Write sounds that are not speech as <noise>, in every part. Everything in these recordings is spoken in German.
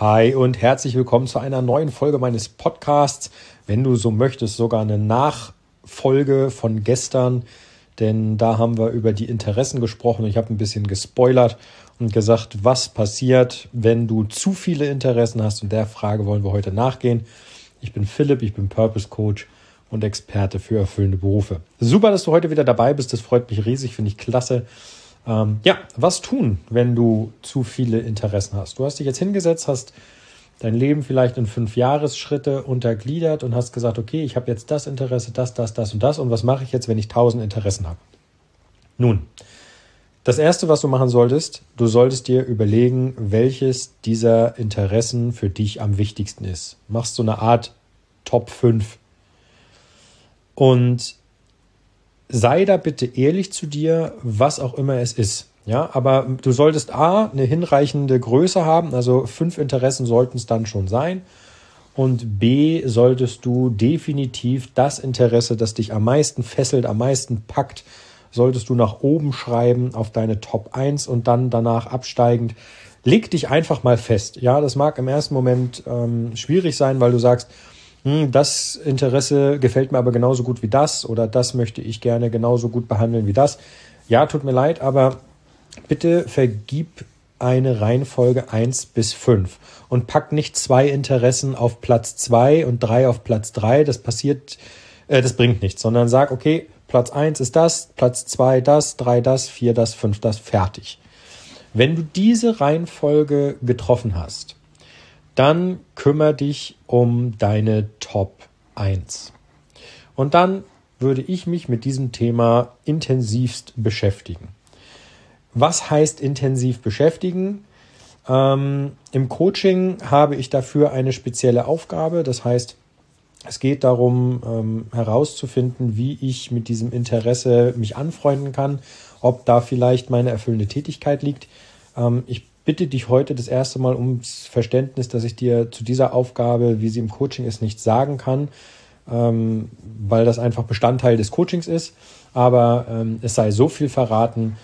Hi und herzlich willkommen zu einer neuen Folge meines Podcasts. Wenn du so möchtest, sogar eine Nachfolge von gestern, denn da haben wir über die Interessen gesprochen. Ich habe ein bisschen gespoilert und gesagt, was passiert, wenn du zu viele Interessen hast. Und der Frage wollen wir heute nachgehen. Ich bin Philipp, ich bin Purpose Coach und Experte für erfüllende Berufe. Super, dass du heute wieder dabei bist. Das freut mich riesig, finde ich klasse. Ähm, ja, was tun, wenn du zu viele Interessen hast? Du hast dich jetzt hingesetzt, hast dein Leben vielleicht in fünf Jahresschritte untergliedert und hast gesagt, okay, ich habe jetzt das Interesse, das, das, das und das und was mache ich jetzt, wenn ich tausend Interessen habe? Nun, das Erste, was du machen solltest, du solltest dir überlegen, welches dieser Interessen für dich am wichtigsten ist. Machst so eine Art Top 5. Und sei da bitte ehrlich zu dir, was auch immer es ist. Ja, aber du solltest A, eine hinreichende Größe haben, also fünf Interessen sollten es dann schon sein. Und B, solltest du definitiv das Interesse, das dich am meisten fesselt, am meisten packt, solltest du nach oben schreiben auf deine Top 1 und dann danach absteigend. Leg dich einfach mal fest. Ja, das mag im ersten Moment ähm, schwierig sein, weil du sagst, hm, das Interesse gefällt mir aber genauso gut wie das oder das möchte ich gerne genauso gut behandeln wie das. Ja, tut mir leid, aber bitte vergib eine Reihenfolge 1 bis 5 und pack nicht zwei Interessen auf Platz 2 und drei auf Platz 3. Das passiert, äh, das bringt nichts, sondern sag, okay, Platz 1 ist das, Platz 2 das, 3 das, 4 das, 5 das, fertig. Wenn du diese Reihenfolge getroffen hast, dann kümmere dich um deine Top 1. Und dann würde ich mich mit diesem Thema intensivst beschäftigen. Was heißt intensiv beschäftigen? Ähm, Im Coaching habe ich dafür eine spezielle Aufgabe. Das heißt, es geht darum, ähm, herauszufinden, wie ich mit diesem Interesse mich anfreunden kann, ob da vielleicht meine erfüllende Tätigkeit liegt. Ähm, ich bitte dich heute das erste Mal ums Verständnis, dass ich dir zu dieser Aufgabe, wie sie im Coaching ist, nichts sagen kann, ähm, weil das einfach Bestandteil des Coachings ist. Aber ähm, es sei so viel verraten,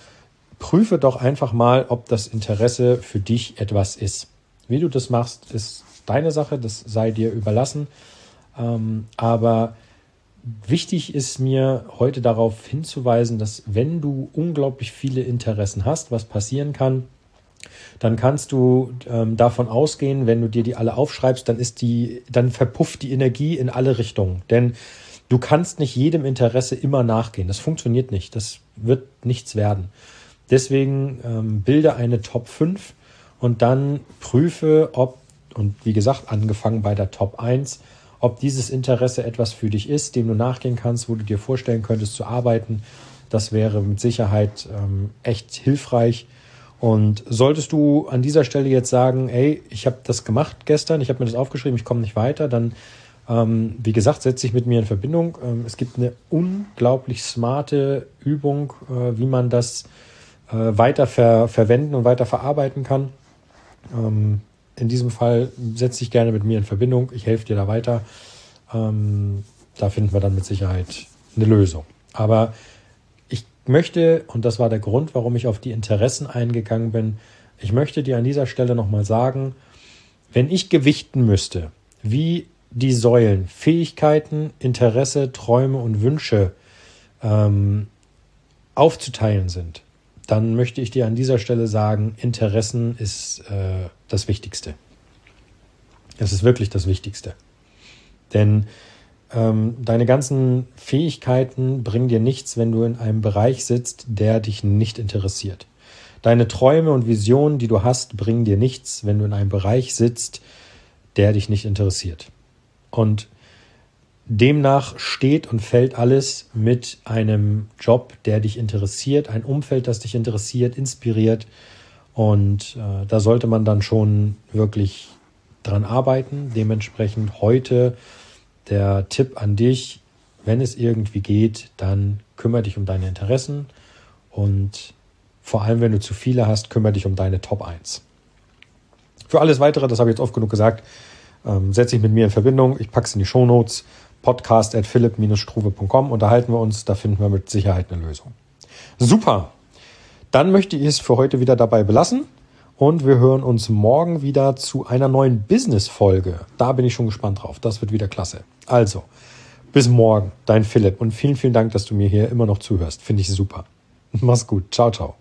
prüfe doch einfach mal, ob das Interesse für dich etwas ist. Wie du das machst, ist deine Sache, das sei dir überlassen. Ähm, aber wichtig ist mir heute darauf hinzuweisen, dass wenn du unglaublich viele Interessen hast, was passieren kann, dann kannst du ähm, davon ausgehen, wenn du dir die alle aufschreibst, dann ist die, dann verpufft die Energie in alle Richtungen. Denn du kannst nicht jedem Interesse immer nachgehen. Das funktioniert nicht. Das wird nichts werden. Deswegen ähm, bilde eine Top 5 und dann prüfe, ob, und wie gesagt, angefangen bei der Top 1, ob dieses Interesse etwas für dich ist, dem du nachgehen kannst, wo du dir vorstellen könntest zu arbeiten. Das wäre mit Sicherheit ähm, echt hilfreich. Und solltest du an dieser Stelle jetzt sagen, ey, ich habe das gemacht gestern, ich habe mir das aufgeschrieben, ich komme nicht weiter, dann, ähm, wie gesagt, setze dich mit mir in Verbindung. Ähm, es gibt eine unglaublich smarte Übung, äh, wie man das äh, weiter ver verwenden und weiter verarbeiten kann. Ähm, in diesem Fall setz dich gerne mit mir in Verbindung. Ich helfe dir da weiter. Ähm, da finden wir dann mit Sicherheit eine Lösung. Aber möchte, und das war der Grund, warum ich auf die Interessen eingegangen bin, ich möchte dir an dieser Stelle nochmal sagen, wenn ich gewichten müsste, wie die Säulen Fähigkeiten, Interesse, Träume und Wünsche ähm, aufzuteilen sind, dann möchte ich dir an dieser Stelle sagen, Interessen ist äh, das Wichtigste. Es ist wirklich das Wichtigste. Denn ähm, deine ganzen Fähigkeiten bringen dir nichts, wenn du in einem Bereich sitzt, der dich nicht interessiert. Deine Träume und Visionen, die du hast, bringen dir nichts, wenn du in einem Bereich sitzt, der dich nicht interessiert. Und Demnach steht und fällt alles mit einem Job, der dich interessiert, ein Umfeld, das dich interessiert, inspiriert. Und äh, da sollte man dann schon wirklich dran arbeiten. Dementsprechend heute der Tipp an dich, wenn es irgendwie geht, dann kümmere dich um deine Interessen und vor allem, wenn du zu viele hast, kümmere dich um deine Top 1. Für alles weitere, das habe ich jetzt oft genug gesagt, ähm, setze dich mit mir in Verbindung. Ich packe es in die Show Notes podcast at philipp-struve.com unterhalten wir uns, da finden wir mit Sicherheit eine Lösung. Super. Dann möchte ich es für heute wieder dabei belassen Und wir hören uns morgen wieder zu einer neuen Business-Folge. Da bin ich schon gespannt drauf. Das wird wieder klasse. Also, bis morgen, dein Philipp. Und vielen, vielen Dank, dass du mir hier immer noch zuhörst. Finde ich super. <laughs> Mach's gut. Ciao, ciao.